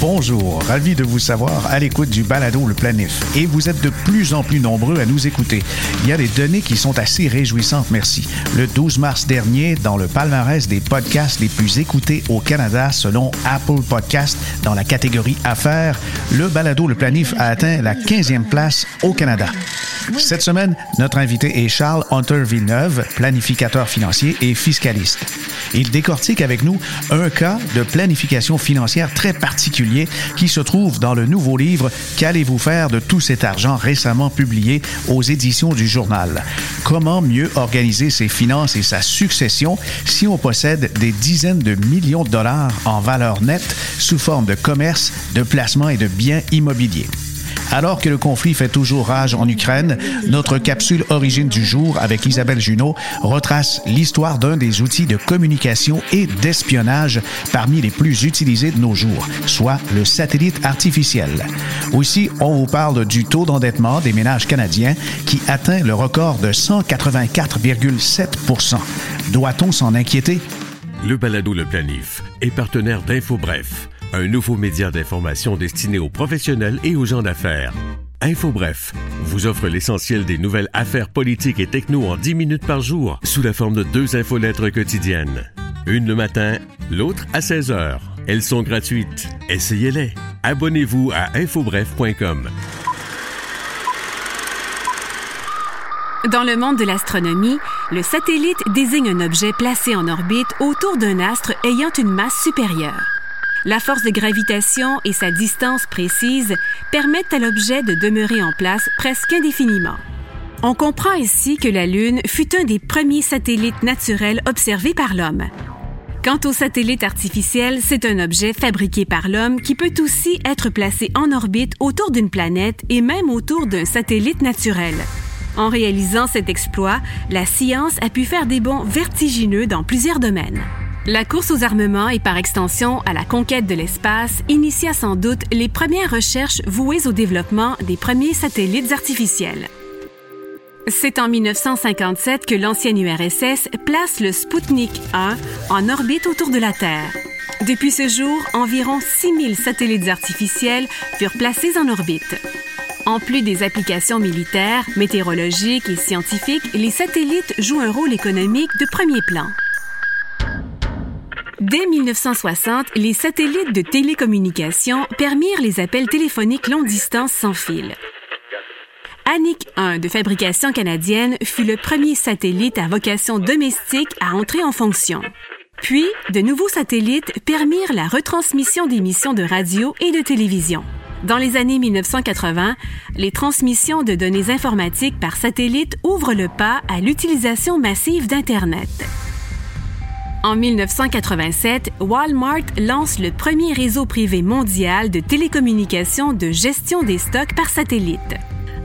Bonjour, ravi de vous savoir à l'écoute du balado Le Planif. Et vous êtes de plus en plus nombreux à nous écouter. Il y a des données qui sont assez réjouissantes, merci. Le 12 mars dernier, dans le palmarès des podcasts les plus écoutés au Canada selon Apple Podcast dans la catégorie Affaires, le balado Le Planif a atteint la 15e place au Canada. Cette semaine, notre invité est Charles Hunter Villeneuve, planificateur financier et fiscaliste. Il décortique avec nous un cas de planification financière très particulier qui se trouve dans le nouveau livre Qu'allez-vous faire de tout cet argent récemment publié aux éditions du journal? Comment mieux organiser ses finances et sa succession si on possède des dizaines de millions de dollars en valeur nette sous forme de commerce, de placement et de biens immobiliers? Alors que le conflit fait toujours rage en Ukraine, notre capsule Origine du jour avec Isabelle Junot retrace l'histoire d'un des outils de communication et d'espionnage parmi les plus utilisés de nos jours, soit le satellite artificiel. Aussi, on vous parle du taux d'endettement des ménages canadiens qui atteint le record de 184,7 Doit-on s'en inquiéter? Le balado Le Planif est partenaire d'InfoBref un nouveau média d'information destiné aux professionnels et aux gens d'affaires. InfoBref vous offre l'essentiel des nouvelles affaires politiques et techno en 10 minutes par jour sous la forme de deux infolettres quotidiennes. Une le matin, l'autre à 16 heures. Elles sont gratuites. Essayez-les. Abonnez-vous à infobref.com. Dans le monde de l'astronomie, le satellite désigne un objet placé en orbite autour d'un astre ayant une masse supérieure. La force de gravitation et sa distance précise permettent à l'objet de demeurer en place presque indéfiniment. On comprend ici que la Lune fut un des premiers satellites naturels observés par l'homme. Quant au satellite artificiel, c'est un objet fabriqué par l'homme qui peut aussi être placé en orbite autour d'une planète et même autour d'un satellite naturel. En réalisant cet exploit, la science a pu faire des bonds vertigineux dans plusieurs domaines. La course aux armements et par extension à la conquête de l'espace initia sans doute les premières recherches vouées au développement des premiers satellites artificiels. C'est en 1957 que l'ancienne URSS place le Sputnik 1 en orbite autour de la Terre. Depuis ce jour, environ 6000 satellites artificiels furent placés en orbite. En plus des applications militaires, météorologiques et scientifiques, les satellites jouent un rôle économique de premier plan. Dès 1960, les satellites de télécommunication permirent les appels téléphoniques long distance sans fil. Anik 1 de fabrication canadienne fut le premier satellite à vocation domestique à entrer en fonction. Puis, de nouveaux satellites permirent la retransmission d'émissions de radio et de télévision. Dans les années 1980, les transmissions de données informatiques par satellite ouvrent le pas à l'utilisation massive d'Internet. En 1987, Walmart lance le premier réseau privé mondial de télécommunications de gestion des stocks par satellite.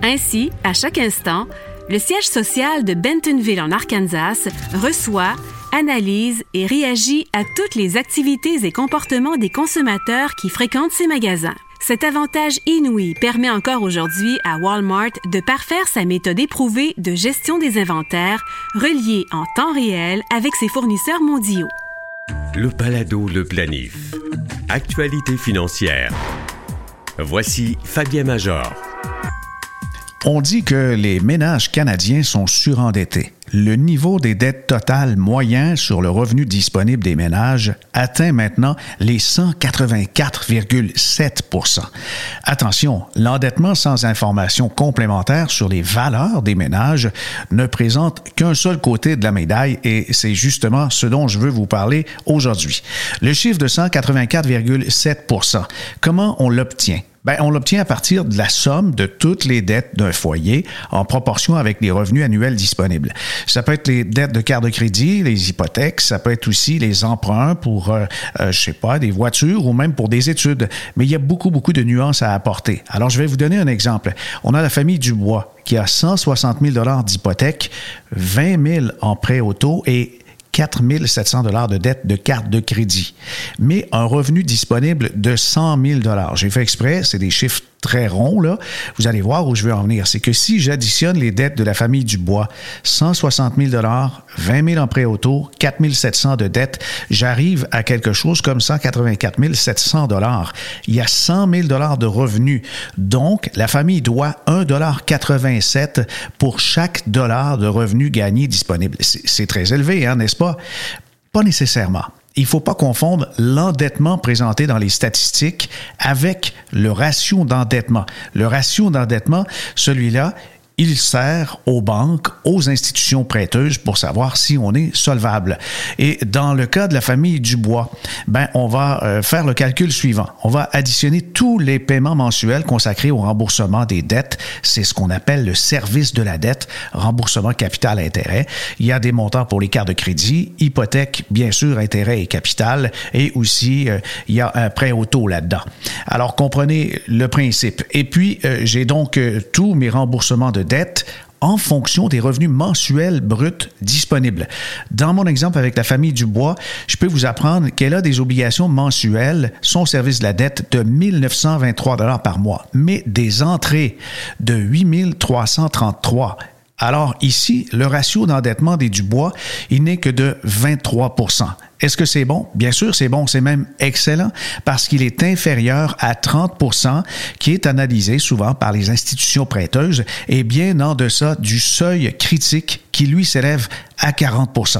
Ainsi, à chaque instant, le siège social de Bentonville en Arkansas reçoit, analyse et réagit à toutes les activités et comportements des consommateurs qui fréquentent ces magasins. Cet avantage inouï permet encore aujourd'hui à Walmart de parfaire sa méthode éprouvée de gestion des inventaires reliée en temps réel avec ses fournisseurs mondiaux. Le Palado Le Planif. Actualité financière. Voici Fabien Major. On dit que les ménages canadiens sont surendettés le niveau des dettes totales moyen sur le revenu disponible des ménages atteint maintenant les 184,7% Attention, l'endettement sans information complémentaire sur les valeurs des ménages ne présente qu'un seul côté de la médaille et c'est justement ce dont je veux vous parler aujourd'hui. Le chiffre de 184,7% comment on l'obtient? Ben, on l'obtient à partir de la somme de toutes les dettes d'un foyer en proportion avec les revenus annuels disponibles. Ça peut être les dettes de carte de crédit, les hypothèques, ça peut être aussi les emprunts pour, euh, euh, je sais pas, des voitures ou même pour des études. Mais il y a beaucoup, beaucoup de nuances à apporter. Alors, je vais vous donner un exemple. On a la famille Dubois qui a 160 000 d'hypothèque, 20 000 en prêt auto et 4 700 dollars de dette de carte de crédit, mais un revenu disponible de 100 000 dollars. J'ai fait exprès, c'est des chiffres très rond, là, vous allez voir où je veux en venir. C'est que si j'additionne les dettes de la famille Dubois, 160 000 20 000 en prêt auto, 4 700 de dettes, j'arrive à quelque chose comme 184 700 Il y a 100 000 de revenus. Donc, la famille doit 1,87 pour chaque dollar de revenus gagnés disponible. C'est très élevé, hein, n'est-ce pas? Pas nécessairement il ne faut pas confondre l'endettement présenté dans les statistiques avec le ratio d'endettement. Le ratio d'endettement, celui-là, il sert aux banques, aux institutions prêteuses pour savoir si on est solvable. Et dans le cas de la famille Dubois, ben on va euh, faire le calcul suivant. On va additionner tous les paiements mensuels consacrés au remboursement des dettes. C'est ce qu'on appelle le service de la dette, remboursement capital intérêt. Il y a des montants pour les cartes de crédit, hypothèque, bien sûr, intérêt et capital, et aussi euh, il y a un prêt auto là-dedans. Alors comprenez le principe. Et puis euh, j'ai donc tous mes remboursements de en fonction des revenus mensuels bruts disponibles. Dans mon exemple avec la famille Dubois, je peux vous apprendre qu'elle a des obligations mensuelles, son service de la dette, de 1923 dollars par mois, mais des entrées de 8333 alors ici, le ratio d'endettement des Dubois, il n'est que de 23 est-ce que c'est bon? Bien sûr, c'est bon, c'est même excellent parce qu'il est inférieur à 30% qui est analysé souvent par les institutions prêteuses et bien en deçà du seuil critique qui lui s'élève à 40%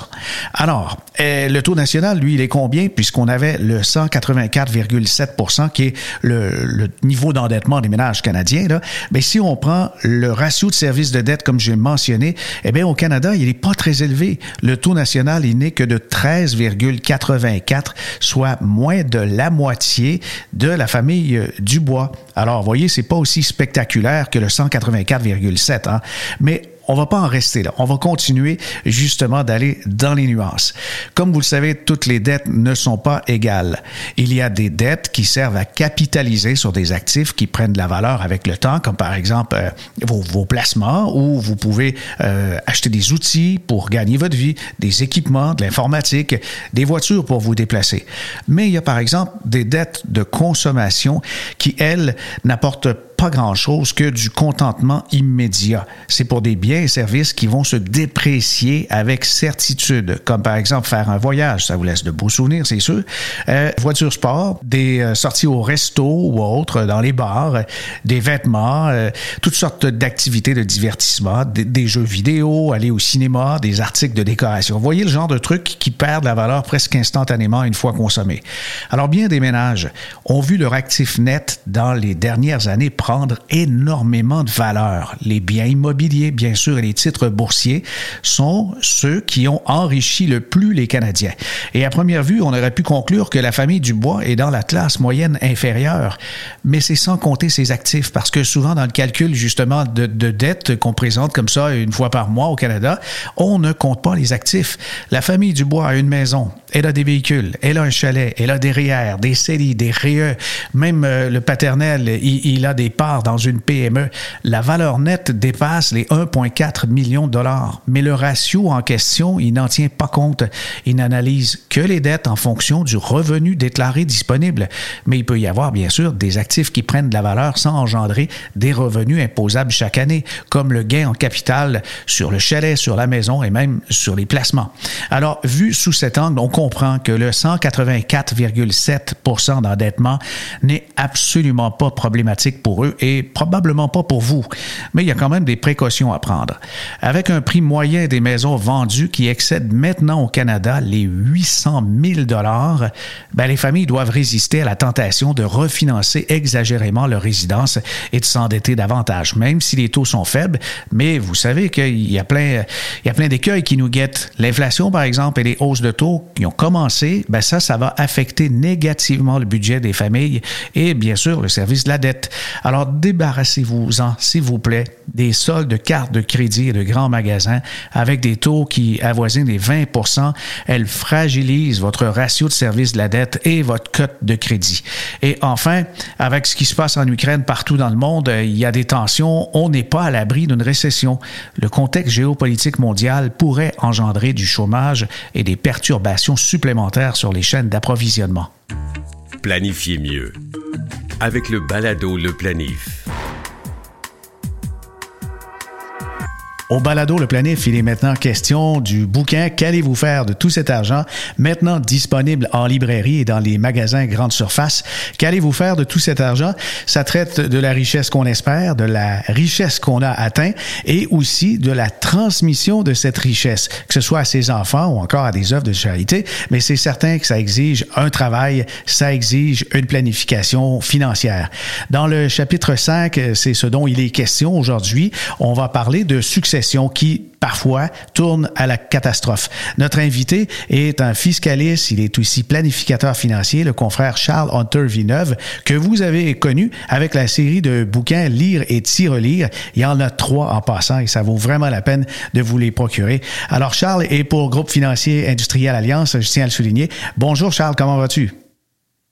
Alors, eh, le taux national, lui, il est combien puisqu'on avait le 184,7% qui est le, niveau d'endettement des ménages canadiens là, mais si on prend le ratio de service de dette comme j'ai mentionné, eh bien au Canada, il n'est pas très élevé. Le taux national, il n'est que de 13,5 84, soit moins de la moitié de la famille euh, Dubois. Alors, voyez, c'est pas aussi spectaculaire que le 184,7%, hein? mais on va pas en rester là. On va continuer justement d'aller dans les nuances. Comme vous le savez, toutes les dettes ne sont pas égales. Il y a des dettes qui servent à capitaliser sur des actifs qui prennent de la valeur avec le temps, comme par exemple euh, vos, placements, où vous pouvez euh, acheter des outils pour gagner votre vie, des équipements, de l'informatique, des voitures pour vous déplacer. Mais il y a par exemple des dettes de consommation qui, elles, n'apportent pas grand-chose que du contentement immédiat. C'est pour des biens et services qui vont se déprécier avec certitude, comme par exemple faire un voyage, ça vous laisse de beaux souvenirs, c'est sûr. Euh, voiture sport, des euh, sorties au resto ou autres, dans les bars, euh, des vêtements, euh, toutes sortes d'activités de divertissement, des, des, jeux vidéo, aller au cinéma, des articles de décoration. Vous voyez le genre de trucs qui perdent la valeur presque instantanément une fois consommés. Alors bien des ménages ont vu leur actif net dans les dernières années prendre énormément de valeur. Les biens immobiliers, bien sûr, et les titres boursiers sont ceux qui ont enrichi le plus les Canadiens. Et à première vue, on aurait pu conclure que la famille Dubois est dans la classe moyenne inférieure, mais c'est sans compter ses actifs, parce que souvent dans le calcul justement de, de dette qu'on présente comme ça une fois par mois au Canada, on ne compte pas les actifs. La famille Dubois a une maison, elle a des véhicules, elle a un chalet, elle a des REER, des CELI, des REE, même euh, le paternel, il, il a des dans une PME, la valeur nette dépasse les 1,4 millions de dollars. Mais le ratio en question, il n'en tient pas compte. Il n'analyse que les dettes en fonction du revenu déclaré disponible. Mais il peut y avoir, bien sûr, des actifs qui prennent de la valeur sans engendrer des revenus imposables chaque année, comme le gain en capital sur le chalet, sur la maison et même sur les placements. Alors, vu sous cet angle, on comprend que le 184,7% d'endettement n'est absolument pas problématique pour eux et probablement pas pour vous. Mais il y a quand même des précautions à prendre. Avec un prix moyen des maisons vendues qui excède maintenant au Canada les 800 000 dollars, ben les familles doivent résister à la tentation de refinancer exagérément leur résidence et de s'endetter davantage, même si les taux sont faibles. Mais vous savez qu'il y a plein, il y a plein d'écueils qui nous guettent. L'inflation, par exemple, et les hausses de taux qui ont commencé, ben ça, ça va affecter négativement le budget des familles et bien sûr le service de la dette. Alors débarrassez-vous-en, s'il vous plaît, des soldes de cartes de et de grands magasins avec des taux qui avoisinent les 20 Elles fragilisent votre ratio de service de la dette et votre cote de crédit. Et enfin, avec ce qui se passe en Ukraine partout dans le monde, euh, il y a des tensions. On n'est pas à l'abri d'une récession. Le contexte géopolitique mondial pourrait engendrer du chômage et des perturbations supplémentaires sur les chaînes d'approvisionnement. Planifiez mieux avec le balado Le Planif. Au balado Le Planif, il est maintenant question du bouquin Qu'allez-vous faire de tout cet argent maintenant disponible en librairie et dans les magasins grande surface. Qu'allez-vous faire de tout cet argent? Ça traite de la richesse qu'on espère, de la richesse qu'on a atteint et aussi de la transmission de cette richesse, que ce soit à ses enfants ou encore à des œuvres de charité, mais c'est certain que ça exige un travail, ça exige une planification financière. Dans le chapitre 5, c'est ce dont il est question aujourd'hui. On va parler de succès qui parfois tourne à la catastrophe. Notre invité est un fiscaliste, il est aussi planificateur financier, le confrère Charles Hunter Villeneuve, que vous avez connu avec la série de bouquins Lire et t'y relire. Il y en a trois en passant et ça vaut vraiment la peine de vous les procurer. Alors Charles est pour Groupe financier industriel Alliance, je tiens à le souligner. Bonjour Charles, comment vas-tu?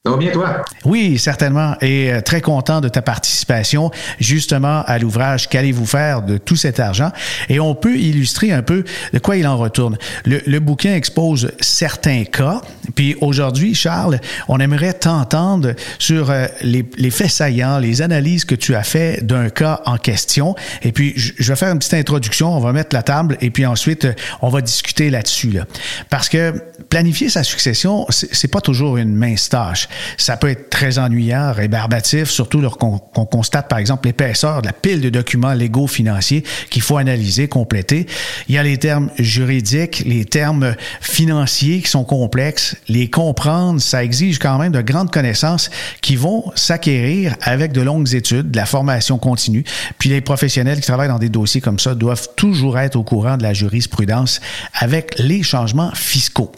Ça va bien, toi? Oui, certainement. Et euh, très content de ta participation justement à l'ouvrage Qu'allez-vous faire de tout cet argent? Et on peut illustrer un peu de quoi il en retourne. Le, le bouquin expose certains cas. Puis aujourd'hui, Charles, on aimerait t'entendre sur euh, les, les, faits saillants, les analyses que tu as fait d'un cas en question. Et puis, je vais faire une petite introduction. On va mettre la table et puis ensuite, on va discuter là-dessus. Là. Parce que planifier sa succession, c'est pas toujours une mince tâche. Ça peut être très ennuyant, rébarbatif, surtout lorsqu'on constate, par exemple, l'épaisseur de la pile de documents légaux financiers qu'il faut analyser, compléter. Il y a les termes juridiques, les termes financiers qui sont complexes. Les comprendre, ça exige quand même de grandes connaissances qui vont s'acquérir avec de longues études, de la formation continue. Puis les professionnels qui travaillent dans des dossiers comme ça doivent toujours être au courant de la jurisprudence avec les changements fiscaux.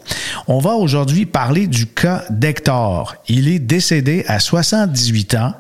On va aujourd'hui parler du cas d'Hector. Il est décédé à 78 ans.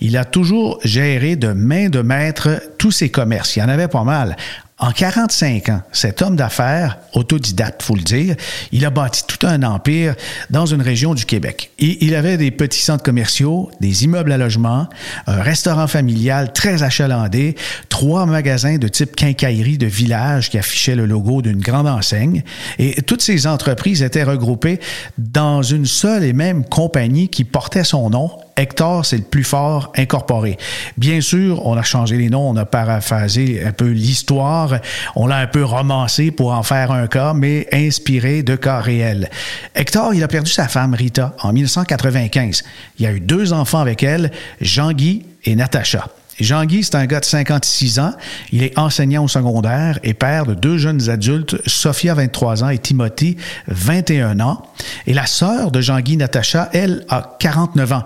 Il a toujours géré de main de maître tous ses commerces. Il y en avait pas mal. En 45 ans, cet homme d'affaires, autodidacte, faut le dire, il a bâti tout un empire dans une région du Québec. Il avait des petits centres commerciaux, des immeubles à logement, un restaurant familial très achalandé, trois magasins de type quincaillerie de village qui affichaient le logo d'une grande enseigne. Et toutes ces entreprises étaient regroupées dans une seule et même compagnie qui portait son nom, Hector, c'est le plus fort incorporé. Bien sûr, on a changé les noms, on a paraphrasé un peu l'histoire, on l'a un peu romancé pour en faire un cas, mais inspiré de cas réels. Hector, il a perdu sa femme Rita en 1995. Il a eu deux enfants avec elle, Jean-Guy et Natacha. Jean-Guy, c'est un gars de 56 ans. Il est enseignant au secondaire et père de deux jeunes adultes, Sophia, 23 ans, et Timothy, 21 ans. Et la sœur de Jean-Guy, Natacha, elle, a 49 ans.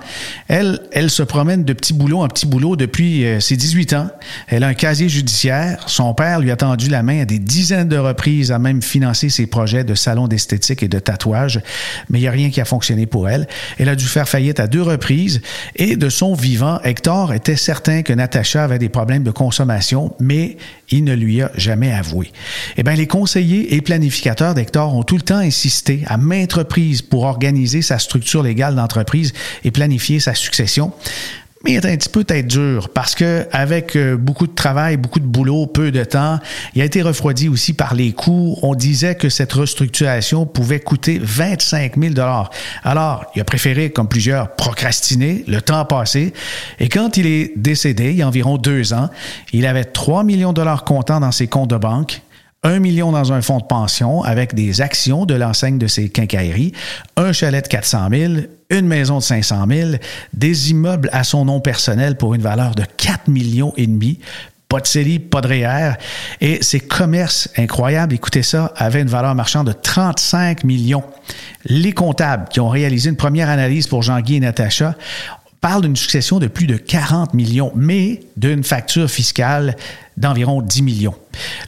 Elle, elle se promène de petit boulot en petit boulot depuis euh, ses 18 ans. Elle a un casier judiciaire. Son père lui a tendu la main à des dizaines de reprises, à même financer ses projets de salon d'esthétique et de tatouage. Mais il n'y a rien qui a fonctionné pour elle. Elle a dû faire faillite à deux reprises. Et de son vivant, Hector était certain que Natacha avait des problèmes de consommation, mais il ne lui a jamais avoué. Eh bien, les conseillers et planificateurs d'Hector ont tout le temps insisté à maintes reprises pour organiser sa structure légale d'entreprise et planifier sa succession mais il est un petit peu tête dure parce que avec euh, beaucoup de travail, beaucoup de boulot, peu de temps, il a été refroidi aussi par les coûts. On disait que cette restructuration pouvait coûter 25 000 dollars. Alors, il a préféré, comme plusieurs, procrastiner, le temps passé. Et quand il est décédé, il y a environ deux ans, il avait 3 millions de dollars comptants dans ses comptes de banque 1 million dans un fonds de pension avec des actions de l'enseigne de ses quincailleries, un chalet de 400 000, une maison de 500 000, des immeubles à son nom personnel pour une valeur de 4 millions et demi, pas de série, pas de REER. Et ses commerces incroyables, écoutez ça, avaient une valeur marchande de 35 millions. Les comptables qui ont réalisé une première analyse pour Jean-Guy et Natacha parlent d'une succession de plus de 40 millions, mais d'une facture fiscale d'environ 10 millions.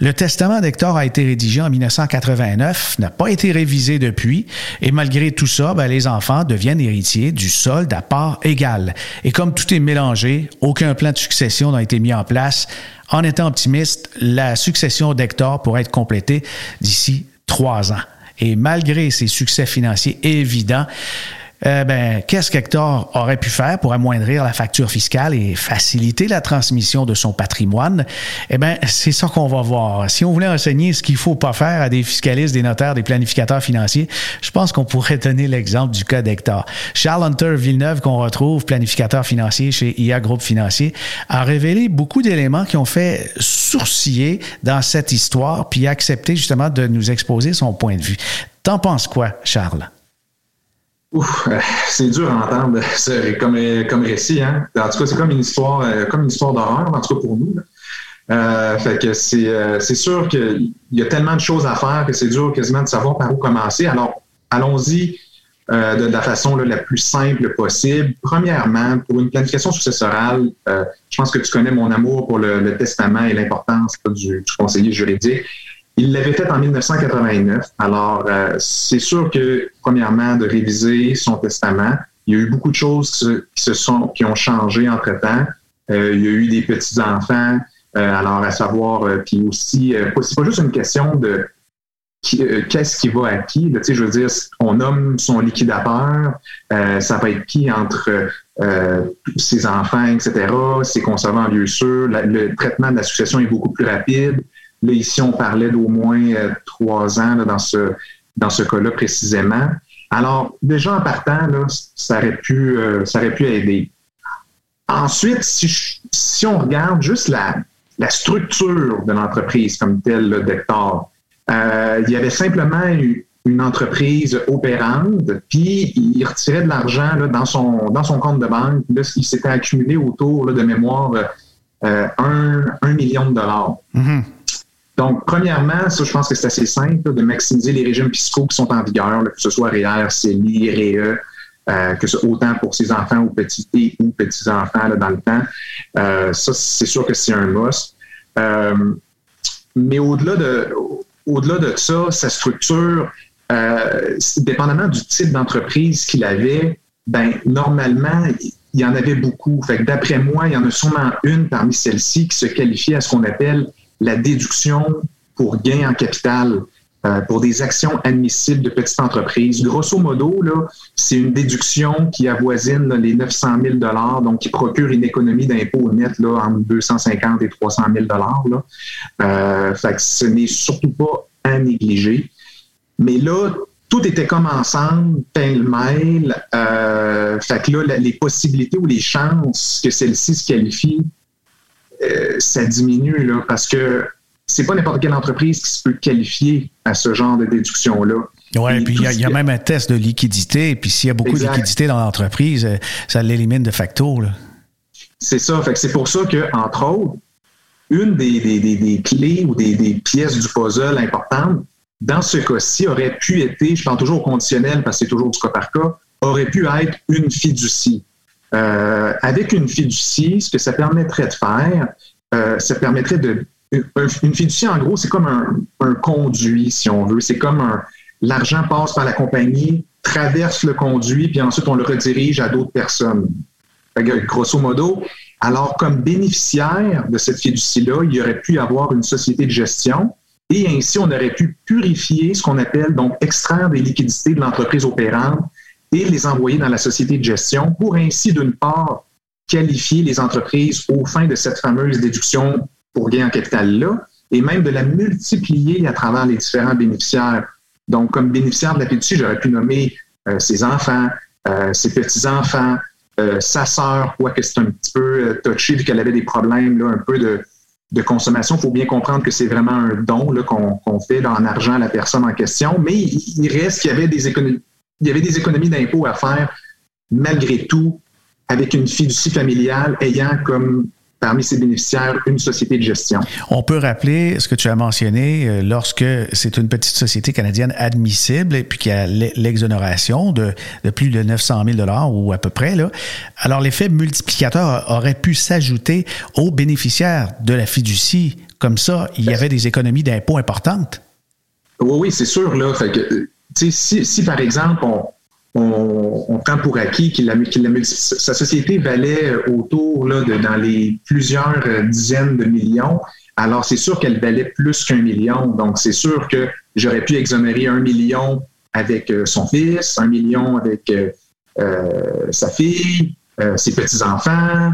Le testament d'Hector a été rédigé en 1989, n'a pas été révisé depuis, et malgré tout ça, ben, les enfants deviennent héritiers du solde à part égale. Et comme tout est mélangé, aucun plan de succession n'a été mis en place. En étant optimiste, la succession d'Hector pourrait être complétée d'ici trois ans. Et malgré ses succès financiers évidents, euh, ben, qu'est-ce qu'Hector aurait pu faire pour amoindrir la facture fiscale et faciliter la transmission de son patrimoine? Eh bien, c'est ça qu'on va voir. Si on voulait enseigner ce qu'il faut pas faire à des fiscalistes, des notaires, des planificateurs financiers, je pense qu'on pourrait donner l'exemple du cas d'Hector. Charles Hunter Villeneuve, qu'on retrouve, planificateur financier chez IA Groupe Financier, a révélé beaucoup d'éléments qui ont fait sourciller dans cette histoire, puis accepté justement de nous exposer son point de vue. T'en penses quoi, Charles? Ouf, euh, c'est dur à entendre comme, comme récit. Hein? En tout cas, c'est comme une histoire, euh, comme une histoire d'horreur, en tout cas pour nous. Euh, fait que c'est sûr qu'il y a tellement de choses à faire que c'est dur quasiment de savoir par où commencer. Alors, allons-y de, la façon la plus simple possible. Premièrement, pour une planification successorale, je pense que tu connais mon amour pour le, testament et l'importance du, conseiller juridique. Il l'avait fait en 1989. Alors, euh, c'est sûr que, premièrement, de réviser son testament, il y a eu beaucoup de choses qui, se sont, qui ont changé entre-temps. Euh, il y a eu des petits-enfants, euh, alors à savoir, puis aussi, c'est pas juste une question de qu'est-ce qui va à qui. Là, je veux dire, on nomme son liquidateur, ça va être qui entre ses enfants, etc., ses conservants en lieu sûr. le traitement de la succession est beaucoup plus rapide. Là, ici, on parlait d'au moins euh, trois ans dans ce, dans ce cas-là précisément. Alors, déjà en partant, ça, aurait pu, euh, ça aurait pu aider. Ensuite, si, on regarde juste la, la structure de l'entreprise comme telle, d'Hector, euh, il y avait simplement une entreprise opérante, puis il retirait de l'argent dans, son, dans son compte de banque. Là, il s'était accumulé autour de mémoire euh, un, million de dollars. Mm-hmm. Donc, premièrement, ça, je pense que c'est assez simple de maximiser les régimes fiscaux qui sont en vigueur, que ce soit REER, CELI, REE, euh, que ce autant pour ses enfants ou petits ou petits-enfants dans le temps. Euh, ça, c'est sûr que c'est un must. Euh, mais au-delà de, au-delà de ça, sa structure, euh, dépendamment du type d'entreprise qu'il avait, ben, normalement, il y en avait beaucoup. Fait que d'après moi, il y en a sûrement une parmi celles-ci qui se qualifie à ce qu'on appelle la déduction pour gain en capital euh, pour des actions admissibles de petites entreprises. Grosso modo, c'est une déduction qui avoisine les 900 000 donc qui procure une économie d'impôt net entre 250 et 300 000 là. Euh, fait que ce n'est surtout pas à négliger. Mais là, tout était comme ensemble, pêle-mêle. Euh, fait que là, les possibilités ou les chances que celle-ci se qualifie euh, ça diminue là, parce que c'est pas n'importe quelle entreprise qui se peut qualifier à ce genre de déduction-là. Oui, puis il y, a même un test de liquidité, puis s'il y a beaucoup de liquidité dans l'entreprise, euh, ça l'élimine de facto. C'est ça. Fait c'est pour ça que, entre autres, une des, clés ou des, pièces du puzzle importantes, dans ce cas-ci, aurait pu être, je parle toujours au conditionnel parce que c'est toujours du cas par cas, aurait pu être une fiducie. Euh, avec une fiducie, ce que ça permettrait de faire, euh, ça permettrait de... Une fiducie, en gros, c'est comme un, conduit, si on veut. C'est comme un... L'argent passe par la compagnie, traverse le conduit, puis ensuite on le redirige à d'autres personnes. Grosso modo, alors comme bénéficiaire de cette fiducie-là, il aurait pu avoir une société de gestion et ainsi on aurait pu purifier ce qu'on appelle donc extraire des liquidités de l'entreprise opérante et les envoyer dans la société de gestion pour ainsi, d'une part, qualifier les entreprises au fin de cette fameuse déduction pour gain en capital-là et même de la multiplier à travers les différents bénéficiaires. Donc, comme bénéficiaire de la fiducie, j'aurais pu nommer euh, ses enfants, euh, ses petits-enfants, euh, sa sœur, quoique c'est un petit peu touché vu qu'elle avait des problèmes, là, un peu de, de consommation. Il faut bien comprendre que c'est vraiment un don qu'on fait en argent à la personne en question, mais il reste qu'il y avait des économies il y avait des économies d'impôts à faire malgré tout avec une fiducie familiale ayant comme parmi ses bénéficiaires une société de gestion. On peut rappeler ce que tu as mentionné euh, lorsque c'est une petite société canadienne admissible et puis qu'il y a l'exonération de, plus de 900 000 ou à peu près. Là. Alors l'effet multiplicateur aurait pu s'ajouter aux bénéficiaires de la fiducie. Comme ça, il y avait des économies d'impôts importantes. Oui, oui, c'est sûr. Là. Fait que, si, par exemple, on, prend pour acquis que sa société valait autour là, de dans les plusieurs euh, dizaines de millions, alors c'est sûr qu'elle valait plus qu'un million. Donc, c'est sûr que j'aurais pu exonérer un million avec euh, son fils, un million avec euh, sa fille, ses petits-enfants.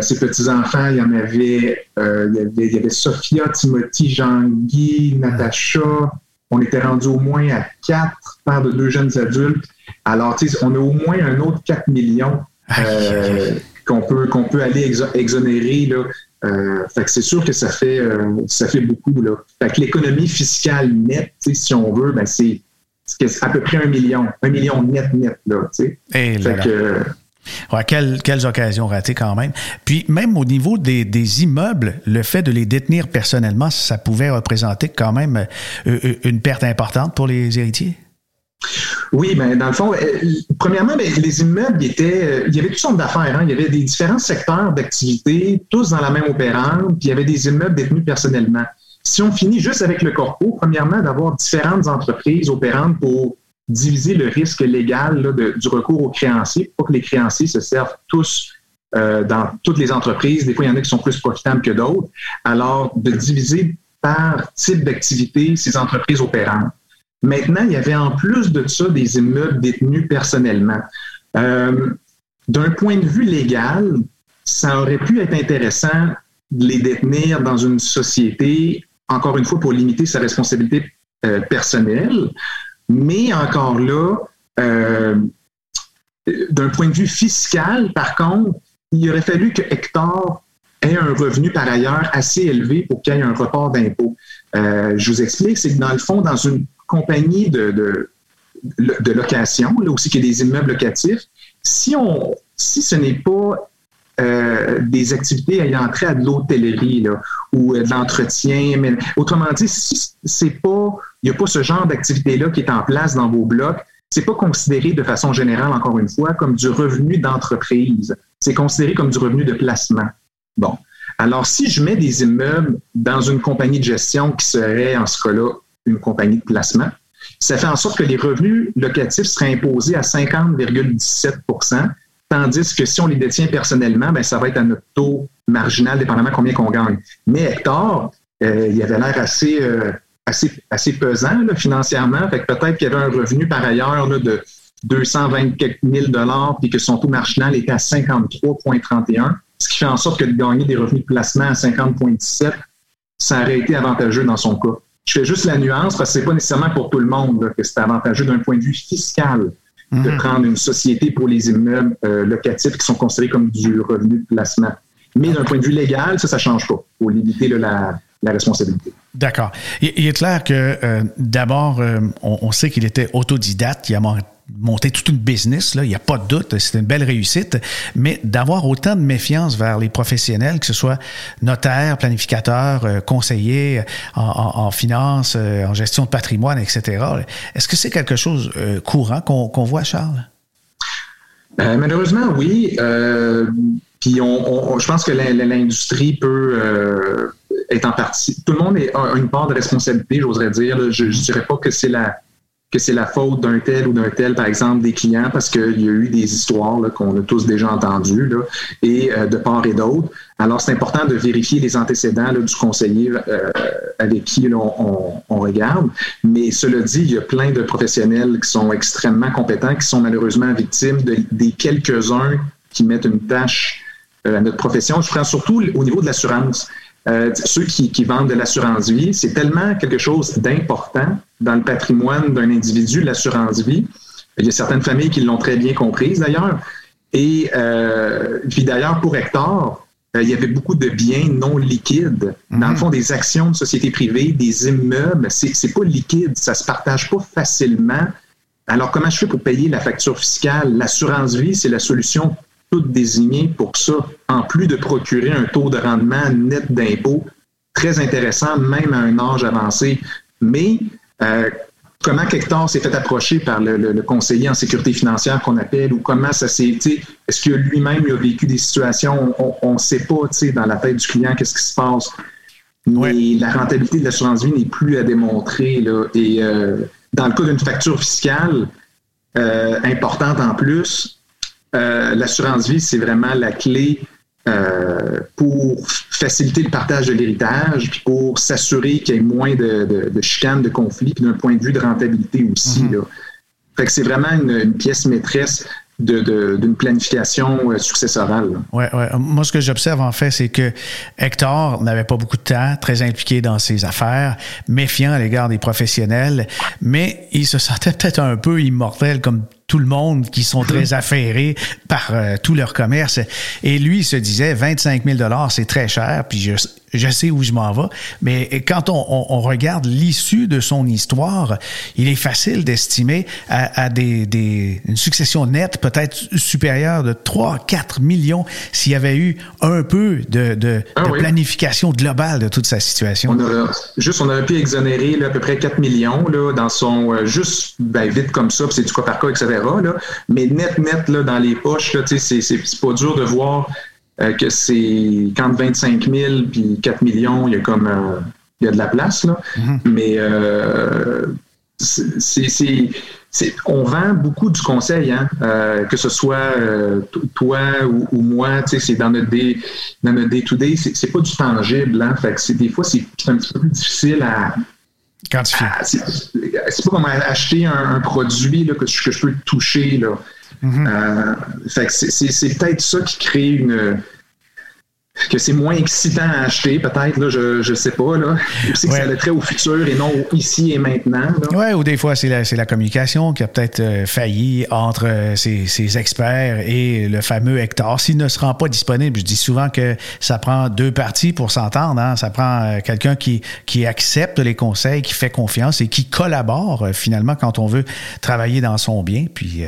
ses petits-enfants, il y en avait, il y avait, il y avait Sophia, Timothy, Jean-Guy, Natacha. On était rendu au moins à quatre pères de deux jeunes adultes. Alors, on a au moins un autre 4 millions qu'on peut, qu'on peut aller exonérer. Là. Euh, fait que c'est sûr que ça fait, euh, ça fait beaucoup. Là. Fait que l'économie fiscale nette, si on veut, ben c'est, à peu près un million. Un million net, net. Là, fait que, Quelles, occasions ratées quand même. Puis même au niveau des, immeubles, le fait de les détenir personnellement, ça pouvait représenter quand même euh, une perte importante pour les héritiers? Oui, ben, dans le fond, euh, premièrement, ben, les immeubles étaient. Euh, il y avait toutes sortes d'affaires. Hein. Il y avait des différents secteurs d'activité, tous dans la même opérante, puis il y avait des immeubles détenus personnellement. Si on finit juste avec le corpo, premièrement, d'avoir différentes entreprises opérantes pour diviser le risque légal du recours aux créanciers, pour que les créanciers se servent tous euh, dans toutes les entreprises. Des fois, il y en a qui sont plus profitables que d'autres. Alors, de diviser par type d'activité ces entreprises opérantes. Maintenant, il y avait en plus de ça des immeubles détenus personnellement. Euh, d'un point de vue légal, ça aurait pu être intéressant de les détenir dans une société, encore une fois, pour limiter sa responsabilité euh, personnelle. Mais encore là, euh, d'un point de vue fiscal, par contre, il aurait fallu que Hector ait un revenu par ailleurs assez élevé pour qu'il y ait un report d'impôt. je vous explique, c'est que dans le fond, dans une compagnie de, de, location, là aussi qu'il y a des immeubles locatifs, si, on, si ce n'est pas euh, des activités ayant trait à de l'hôtellerie ou de l'entretien. Mais autrement dit, si c'est pas, il n'y a pas ce genre d'activité-là qui est en place dans vos blocs, c'est pas considéré de façon générale, encore une fois, comme du revenu d'entreprise. C'est considéré comme du revenu de placement. Bon. Alors, si je mets des immeubles dans une compagnie de gestion qui serait, en ce cas-là, une compagnie de placement. Ça fait en sorte que les revenus locatifs seraient imposés à 50,17% tandis que si on les détient personnellement, ben, ça va être à notre taux marginal, dépendamment combien qu'on gagne. Mais Hector, euh, il avait l'air assez, euh, assez, assez pesant financièrement. Fait peut-être qu'il y avait un revenu par ailleurs de 224 000 puis que son taux marginal était à 53,31 ce qui fait en sorte que de gagner des revenus de placement à 50,17 ça aurait été avantageux dans son cas. Je fais juste la nuance parce que c'est pas nécessairement pour tout le monde que c'est avantageux d'un point de vue fiscal de mhm. prendre une société pour les immeubles euh, locatifs qui sont considérés comme du revenu de placement. Mais d'un point de vue légal, ça, ça change pas pour limiter la, responsabilité. D'accord. Il, est clair que euh, d'abord, euh, on, sait qu'il était autodidacte. Il a monter toute une business, il n'y a pas de doute, c'est une belle réussite, mais d'avoir autant de méfiance vers les professionnels, que ce soit notaires, planificateurs, euh, conseillers en, en, finance, euh, en gestion de patrimoine, etc. Est-ce que c'est quelque chose courant qu'on voit, Charles? malheureusement, oui. puis on, je pense que l'industrie peut Tout le monde a une part de responsabilité, j'oserais dire. Je ne dirais pas que c'est la que c'est la faute d'un tel ou d'un tel, par exemple, des clients, parce qu'il y a eu des histoires qu'on a tous déjà entendues, et euh, de part et d'autre. Alors, c'est important de vérifier les antécédents du conseiller euh, avec qui on, regarde. Mais cela dit, il y a plein de professionnels qui sont extrêmement compétents, qui sont malheureusement victimes des quelques-uns qui mettent une tâche euh, à notre profession. Je prends surtout au niveau de l'assurance. Euh, ceux qui, vendent de l'assurance vie, c'est tellement quelque chose d'important dans le patrimoine d'un individu, l'assurance vie. Il y a certaines familles qui l'ont très bien comprise d'ailleurs. Et euh, puis d'ailleurs, pour Hector, euh, il y avait beaucoup de biens non liquides. Dans le mhm. fond, des actions de sociétés privées, des immeubles, c'est pas liquide, ça se partage pas facilement. Alors, comment je fais pour payer la facture fiscale? L'assurance vie, c'est la solution toutes désignées pour ça, en plus de procurer un taux de rendement net d'impôt très intéressant, même à un âge avancé. Mais euh, comment Hector s'est fait approcher par le, conseiller en sécurité financière qu'on appelle, ou comment ça s'est, est-ce que lui-même a vécu des situations, on ne sait pas, dans la tête du client, qu'est-ce qui se passe. Mais la rentabilité de l'assurance vie n'est plus à démontrer. Là, et euh, dans le cas d'une facture fiscale euh, importante en plus, euh, l'assurance vie, c'est vraiment la clé euh, pour faciliter le partage de l'héritage, puis pour s'assurer qu'il y ait moins de, de, chicanes, de conflits, puis d'un point de vue de rentabilité aussi. Mhm. Fait que c'est vraiment une, pièce maîtresse d'une planification euh, successorale. Oui, ouais. Moi, ce que j'observe, en fait, c'est que Hector n'avait pas beaucoup de temps, très impliqué dans ses affaires, méfiant à l'égard des professionnels, mais il se sentait peut-être un peu immortel, comme tout le monde qui sont très affairés par euh, tout leur commerce. Et lui, il se disait 25 000 c'est très cher, puis je, je sais où je m'en vais. Mais quand on, on, regarde l'issue de son histoire, il est facile d'estimer à, à des, des, une succession nette peut-être supérieure de 3, 4 millions s'il y avait eu un peu de, de, ah de planification globale de toute sa situation. On aurait, juste, on aurait pu exonérer là, à peu près 4 millions là, dans son, euh, juste ben, vite comme ça, puis c'est du cas par cas, etc. Là. Mais net, net, là, dans les poches, c'est pas dur de voir euh, que c'est quand 25 000 puis 4 millions, il y a comme euh, il y a de la place. Là. Mm-hmm. Mais euh, c'est, on vend beaucoup du conseil, hein, que ce soit toi ou, moi, c'est dans notre day, dans notre day-to-day, c'est, pas du tangible. Hein, fait que des fois, c'est, un petit peu plus difficile à, Quantifier. c'est, pas comme acheter un, produit là, que, que, je peux toucher. Là. Euh, c'est peut-être ça qui crée une, que c'est moins excitant à acheter, peut-être, là, je ne sais pas. Là. C'est que ça allait très au futur et non ici et maintenant. Oui, ou des fois, c'est la, la, communication qui a peut-être euh, failli entre euh, ces, experts et le fameux Hector. S'il ne se rend pas disponible, je dis souvent que ça prend deux parties pour s'entendre. Hein. Ça prend euh, quelqu'un qui, qui accepte les conseils, qui fait confiance et qui collabore finalement quand on veut travailler dans son bien. Puis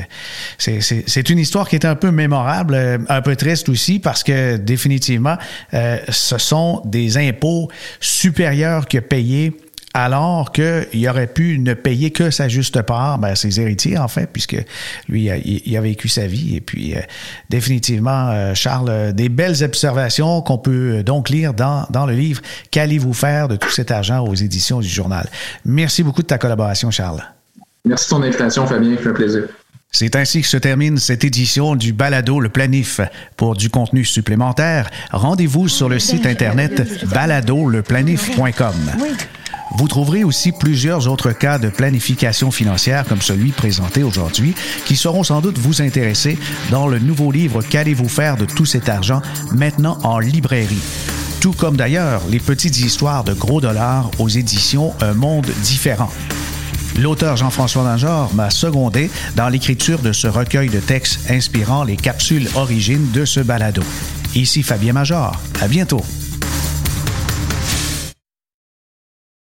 c'est une histoire qui est un peu mémorable, un peu triste aussi, parce que définitivement, euh, ce sont des impôts supérieurs que payés alors qu'il aurait pu ne payer que sa juste part, ben, ses héritiers en fait, puisque lui, il a, vécu sa vie. Et puis, euh, définitivement, euh, Charles, des belles observations qu'on peut donc lire dans, le livre Qu'allez-vous faire de tout cet argent aux éditions du journal. Merci beaucoup de ta collaboration, Charles. Merci de ton invitation, Fabien, fait un plaisir. C'est ainsi que se termine cette édition du Balado Le Planif. Pour du contenu supplémentaire, rendez-vous sur le site internet baladoleplanif.com. Vous trouverez aussi plusieurs autres cas de planification financière comme celui présenté aujourd'hui qui seront sans doute vous intéresser dans le nouveau livre Qu'allez-vous faire de tout cet argent maintenant en librairie? Tout comme d'ailleurs les petites histoires de gros dollars aux éditions Un monde différent. L'auteur Jean-François Langeur m'a secondé dans l'écriture de ce recueil de textes inspirant les capsules origines de ce balado. Ici Fabien Major. À bientôt.